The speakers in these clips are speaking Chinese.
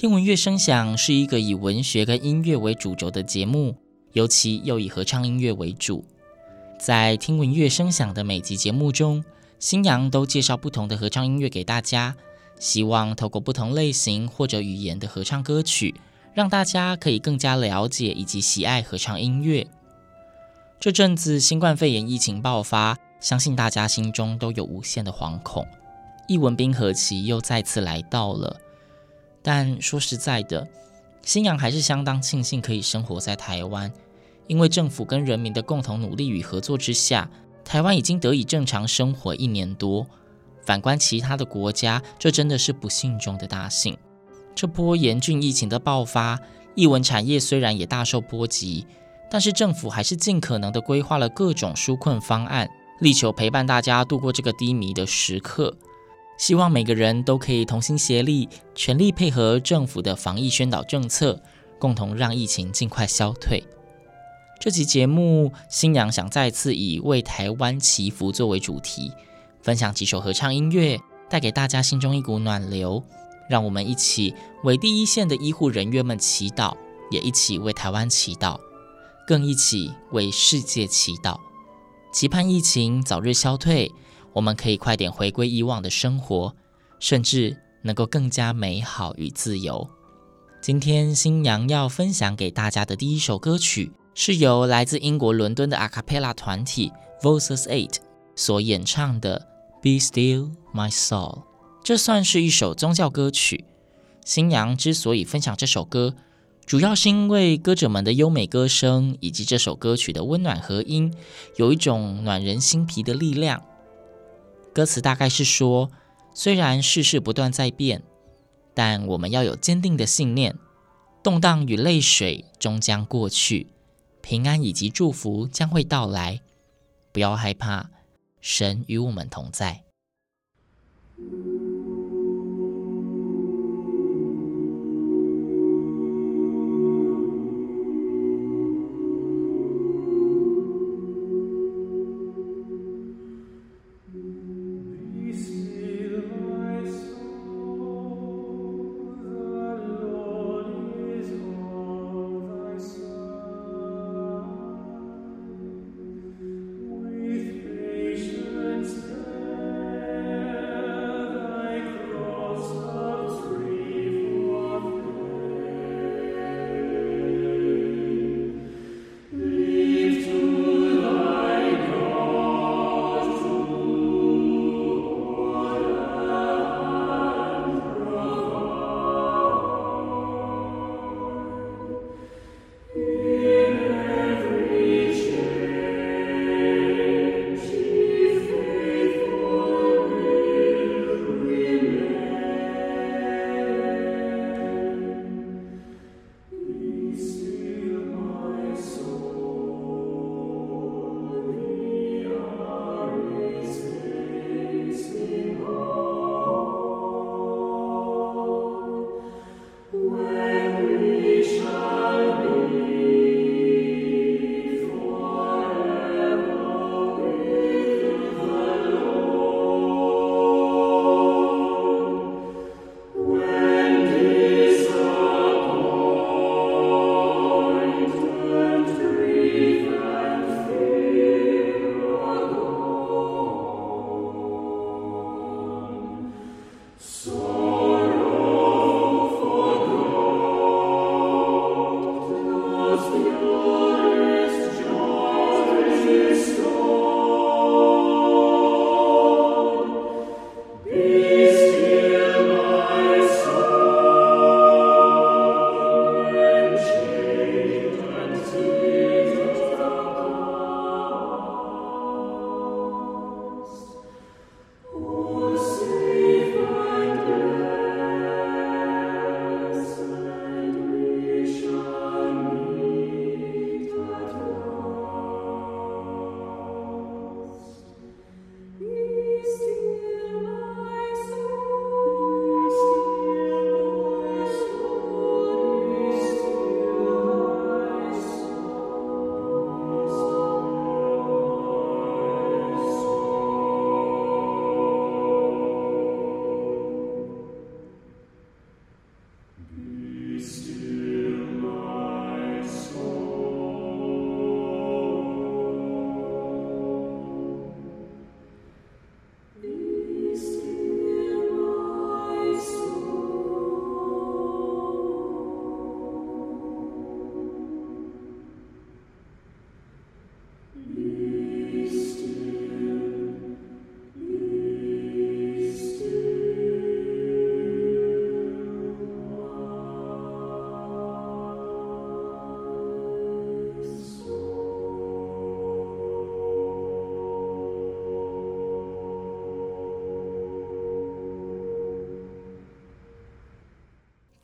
听闻乐声响是一个以文学跟音乐为主轴的节目，尤其又以合唱音乐为主。在听闻乐声响的每集节目中，新阳都介绍不同的合唱音乐给大家，希望透过不同类型或者语言的合唱歌曲，让大家可以更加了解以及喜爱合唱音乐。这阵子新冠肺炎疫情爆发，相信大家心中都有无限的惶恐，易文斌和其又再次来到了。但说实在的，新阳还是相当庆幸可以生活在台湾，因为政府跟人民的共同努力与合作之下，台湾已经得以正常生活一年多。反观其他的国家，这真的是不幸中的大幸。这波严峻疫情的爆发，译文产业虽然也大受波及。但是政府还是尽可能的规划了各种纾困方案，力求陪伴大家度过这个低迷的时刻。希望每个人都可以同心协力，全力配合政府的防疫宣导政策，共同让疫情尽快消退。这期节目，新阳想再次以为台湾祈福作为主题，分享几首合唱音乐，带给大家心中一股暖流。让我们一起为第一线的医护人员们祈祷，也一起为台湾祈祷。更一起为世界祈祷，期盼疫情早日消退，我们可以快点回归以往的生活，甚至能够更加美好与自由。今天新娘要分享给大家的第一首歌曲，是由来自英国伦敦的阿卡贝拉团体 Voices Eight 所演唱的《Be Still My Soul》。这算是一首宗教歌曲。新娘之所以分享这首歌，主要是因为歌者们的优美歌声，以及这首歌曲的温暖和音，有一种暖人心脾的力量。歌词大概是说，虽然世事不断在变，但我们要有坚定的信念，动荡与泪水终将过去，平安以及祝福将会到来。不要害怕，神与我们同在。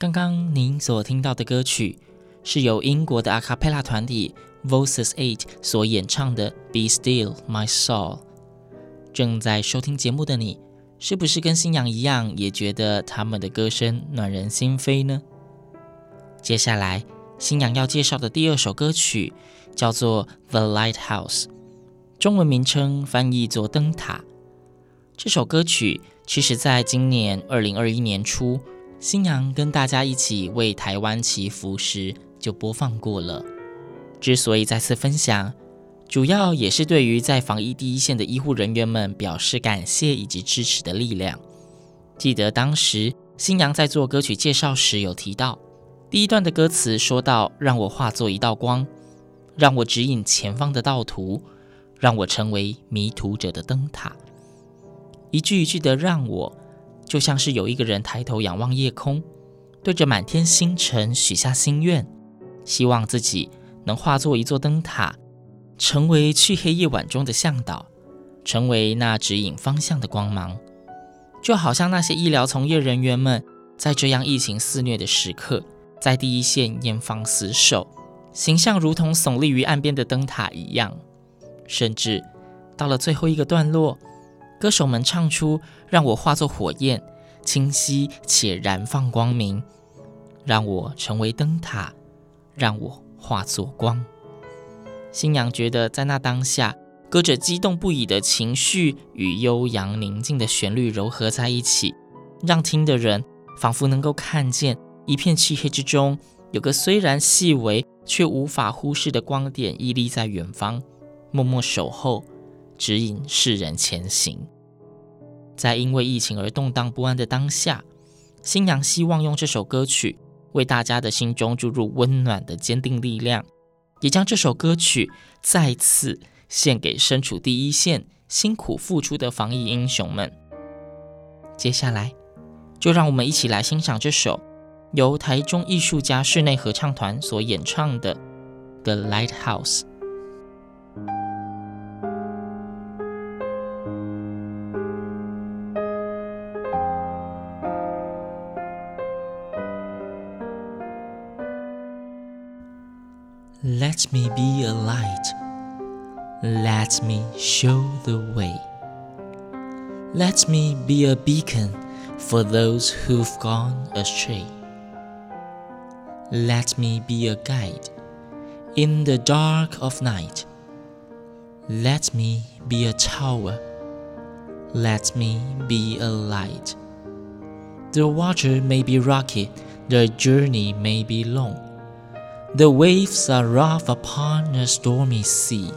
刚刚您所听到的歌曲是由英国的阿卡贝拉团体 Voices Eight 所演唱的《Be Still My Soul》。正在收听节目的你，是不是跟星洋一样，也觉得他们的歌声暖人心扉呢？接下来，星洋要介绍的第二首歌曲叫做《The Lighthouse》，中文名称翻译作《灯塔》。这首歌曲其实在今年二零二一年初，新娘跟大家一起为台湾祈福时就播放过了。之所以再次分享，主要也是对于在防疫第一线的医护人员们表示感谢以及支持的力量。记得当时新娘在做歌曲介绍时有提到。第一段的歌词说到：“让我化作一道光，让我指引前方的道途，让我成为迷途者的灯塔。”一句一句的“让我”，就像是有一个人抬头仰望夜空，对着满天星辰许下心愿，希望自己能化作一座灯塔，成为去黑夜晚中的向导，成为那指引方向的光芒。就好像那些医疗从业人员们，在这样疫情肆虐的时刻。在第一线严防死守，形象如同耸立于岸边的灯塔一样。甚至到了最后一个段落，歌手们唱出：“让我化作火焰，清晰且燃放光明；让我成为灯塔，让我化作光。”新娘觉得，在那当下，歌者激动不已的情绪与悠扬宁静的旋律糅合在一起，让听的人仿佛能够看见。一片漆黑之中，有个虽然细微却无法忽视的光点屹立在远方，默默守候，指引世人前行。在因为疫情而动荡不安的当下，新娘希望用这首歌曲为大家的心中注入温暖的坚定力量，也将这首歌曲再次献给身处第一线、辛苦付出的防疫英雄们。接下来，就让我们一起来欣赏这首。由台中艺术家室内合唱团所演唱的《The Lighthouse》。Let me be a light, let me show the way, let me be a beacon for those who've gone astray. Let me be a guide in the dark of night. Let me be a tower. Let me be a light. The water may be rocky, the journey may be long. The waves are rough upon a stormy sea.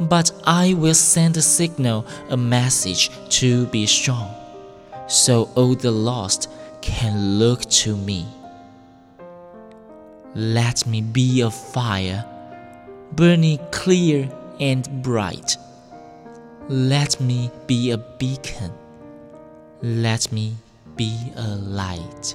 But I will send a signal, a message to be strong, so all the lost can look to me. Let me be a fire, burning clear and bright. Let me be a beacon. Let me be a light.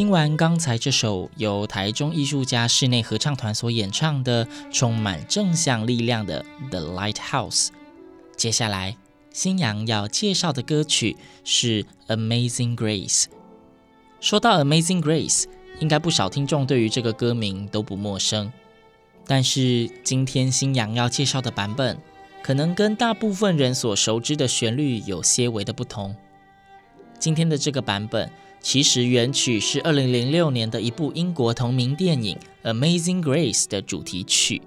听完刚才这首由台中艺术家室内合唱团所演唱的充满正向力量的《The Lighthouse》，接下来新阳要介绍的歌曲是《Amazing Grace》。说到《Amazing Grace》，应该不少听众对于这个歌名都不陌生，但是今天新阳要介绍的版本，可能跟大部分人所熟知的旋律有些微的不同。今天的这个版本，其实原曲是二零零六年的一部英国同名电影《Amazing Grace》的主题曲。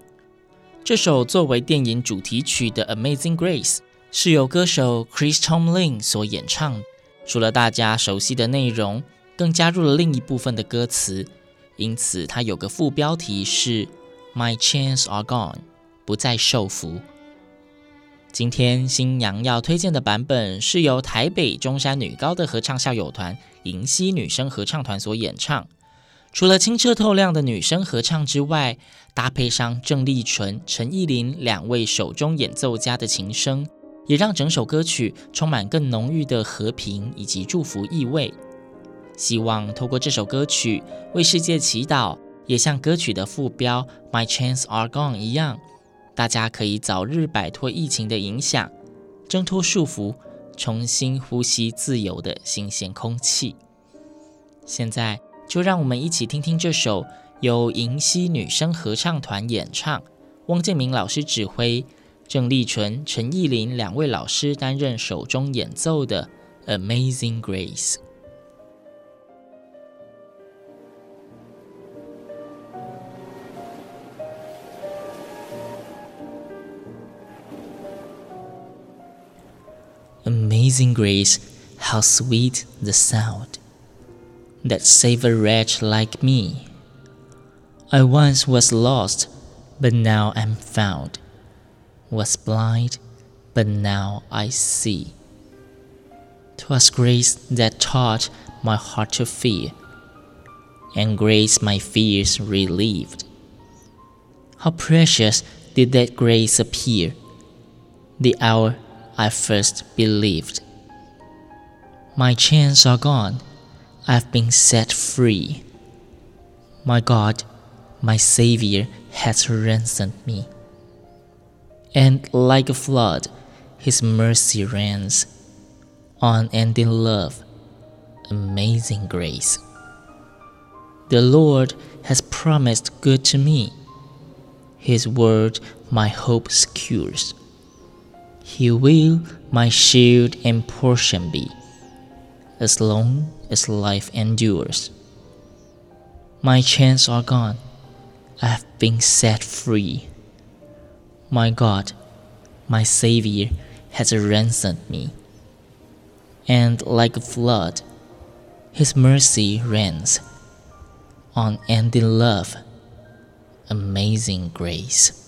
这首作为电影主题曲的《Amazing Grace》是由歌手 Chris Tomlin 所演唱。除了大家熟悉的内容，更加入了另一部分的歌词，因此它有个副标题是 “My chains are gone”，不再受缚。今天新娘要推荐的版本是由台北中山女高的合唱校友团银溪女声合唱团所演唱。除了清澈透亮的女声合唱之外，搭配上郑丽纯、陈意林两位手中演奏家的琴声，也让整首歌曲充满更浓郁的和平以及祝福意味。希望透过这首歌曲为世界祈祷，也像歌曲的副标 “My chains are gone” 一样。大家可以早日摆脱疫情的影响，挣脱束缚，重新呼吸自由的新鲜空气。现在就让我们一起听听这首由银溪女声合唱团演唱，汪建明老师指挥，郑丽纯、陈艺琳两位老师担任手中演奏的《Amazing Grace》。Amazing grace, how sweet the sound that saved a wretch like me. I once was lost, but now am found, was blind, but now I see. 'Twas grace that taught my heart to fear, and grace my fears relieved. How precious did that grace appear, the hour I first believed. My chains are gone, I've been set free. My God, my Savior has ransomed me. And like a flood, His mercy reigns, unending love, amazing grace. The Lord has promised good to me. His word my hope secures. He will my shield and portion be, as long as life endures. My chains are gone, I have been set free. My God, my Savior, has ransomed me. And like a flood, His mercy reigns, unending love, amazing grace.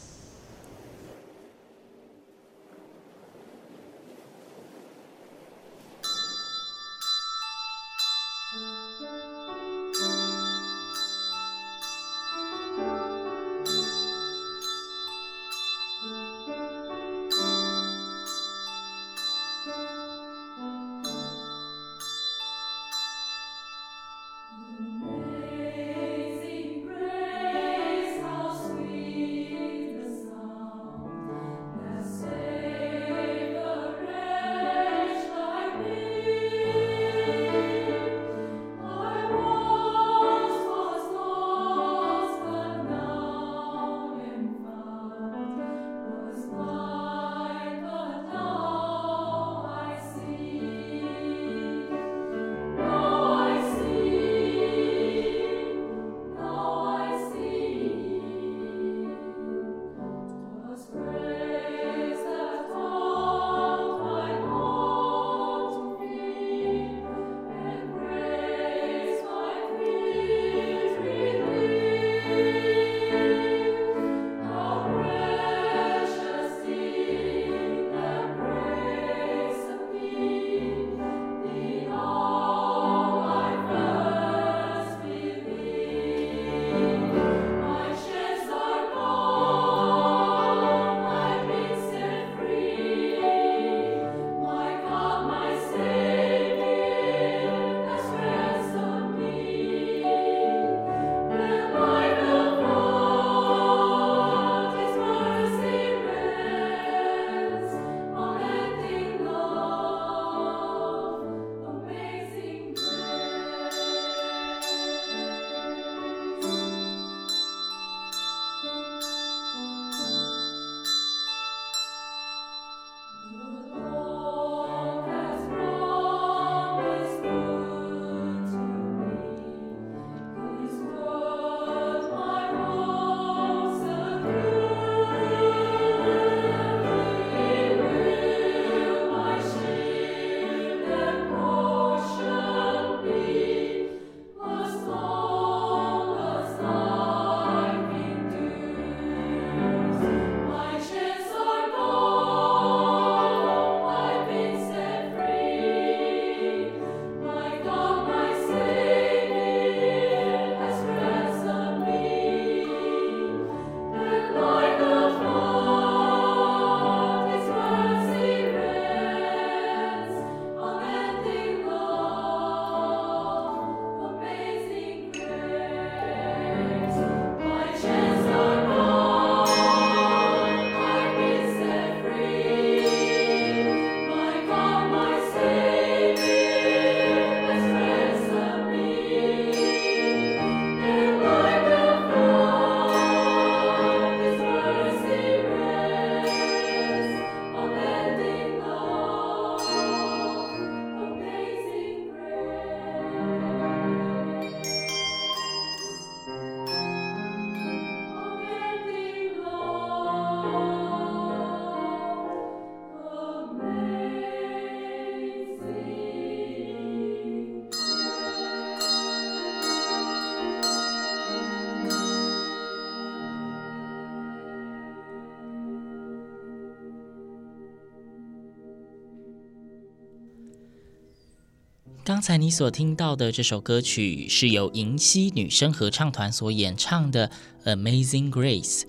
刚才你所听到的这首歌曲是由银溪女声合唱团所演唱的《Amazing Grace》。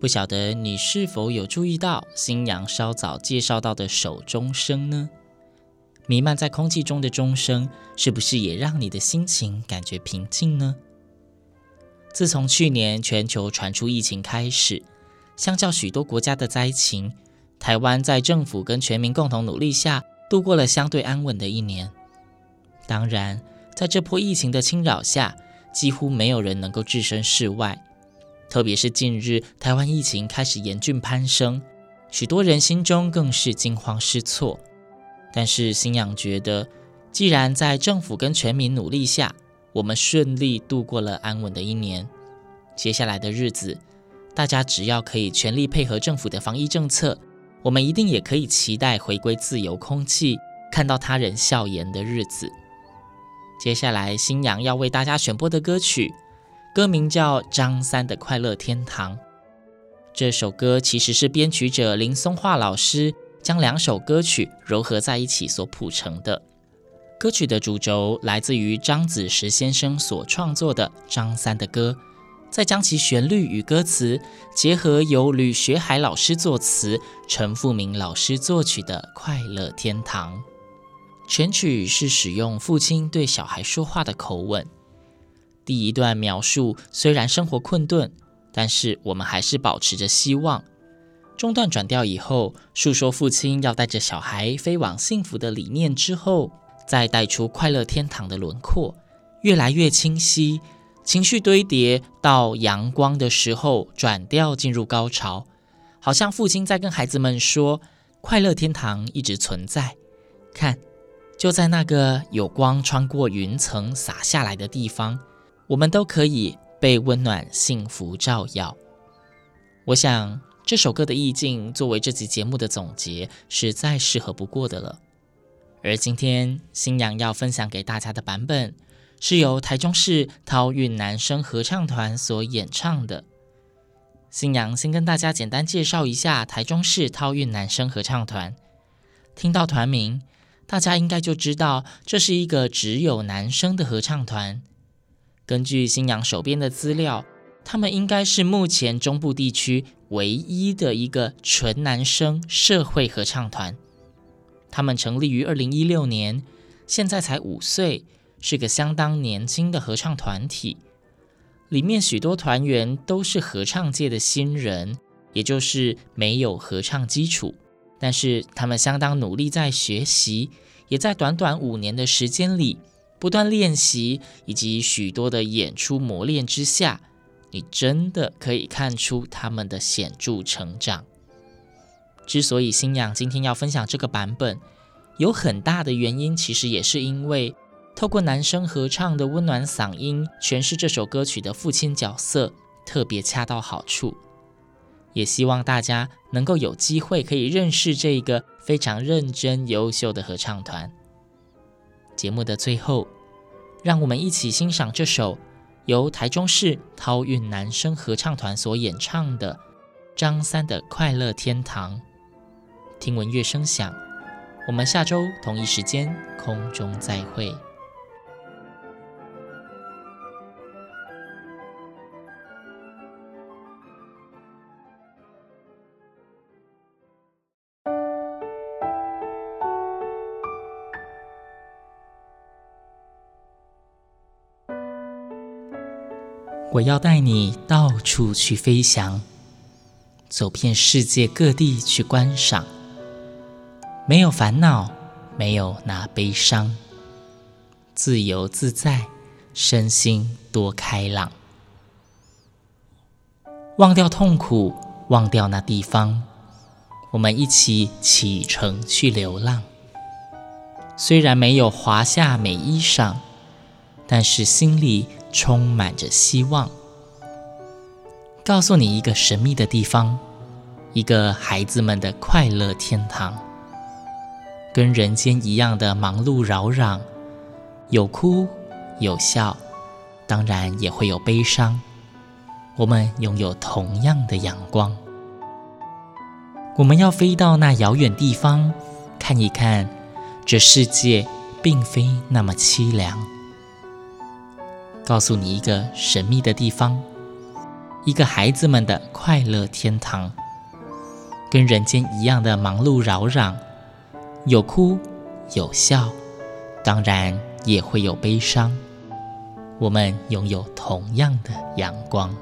不晓得你是否有注意到新娘稍早介绍到的手钟声呢？弥漫在空气中的钟声，是不是也让你的心情感觉平静呢？自从去年全球传出疫情开始，相较许多国家的灾情，台湾在政府跟全民共同努力下，度过了相对安稳的一年。当然，在这波疫情的侵扰下，几乎没有人能够置身事外。特别是近日，台湾疫情开始严峻攀升，许多人心中更是惊慌失措。但是，星洋觉得，既然在政府跟全民努力下，我们顺利度过了安稳的一年，接下来的日子，大家只要可以全力配合政府的防疫政策，我们一定也可以期待回归自由空气，看到他人笑颜的日子。接下来，新娘要为大家选播的歌曲。歌名叫张三的快乐天堂。这首歌其实是编曲者林松桦老师将两首歌曲糅合在一起所谱成的。歌曲的主轴来自于张子时先生所创作的张三的歌，再将其旋律与歌词结合由吕学海老师作词、陈富明老师作曲的《快乐天堂》。全曲是使用父亲对小孩说话的口吻。第一段描述虽然生活困顿，但是我们还是保持着希望。中段转调以后，诉说父亲要带着小孩飞往幸福的理念之后，再带出快乐天堂的轮廓，越来越清晰。情绪堆叠到阳光的时候，转调进入高潮，好像父亲在跟孩子们说：“快乐天堂一直存在，看，就在那个有光穿过云层洒下来的地方。”我们都可以被温暖幸福照耀。我想这首歌的意境作为这集节目的总结，是再适合不过的了。而今天新娘要分享给大家的版本，是由台中市涛韵男声合唱团所演唱的。新娘先跟大家简单介绍一下台中市涛韵男声合唱团。听到团名，大家应该就知道这是一个只有男生的合唱团。根据新娘手边的资料，他们应该是目前中部地区唯一的一个纯男生社会合唱团。他们成立于二零一六年，现在才五岁，是个相当年轻的合唱团体。里面许多团员都是合唱界的新人，也就是没有合唱基础，但是他们相当努力在学习，也在短短五年的时间里。不断练习以及许多的演出磨练之下，你真的可以看出他们的显著成长。之所以新娘今天要分享这个版本，有很大的原因，其实也是因为透过男生合唱的温暖嗓音诠释这首歌曲的父亲角色，特别恰到好处。也希望大家能够有机会可以认识这一个非常认真优秀的合唱团。节目的最后，让我们一起欣赏这首由台中市涛韵男声合唱团所演唱的张三的快乐天堂。听闻乐声响，我们下周同一时间空中再会。我要带你到处去飞翔，走遍世界各地去观赏。没有烦恼，没有那悲伤，自由自在，身心多开朗。忘掉痛苦，忘掉那地方，我们一起启程去流浪。虽然没有华夏美衣裳，但是心里。充满着希望，告诉你一个神秘的地方，一个孩子们的快乐天堂。跟人间一样的忙碌扰攘，有哭有笑，当然也会有悲伤。我们拥有同样的阳光，我们要飞到那遥远地方，看一看这世界并非那么凄凉。告诉你一个神秘的地方，一个孩子们的快乐天堂，跟人间一样的忙碌扰攘，有哭有笑，当然也会有悲伤。我们拥有同样的阳光。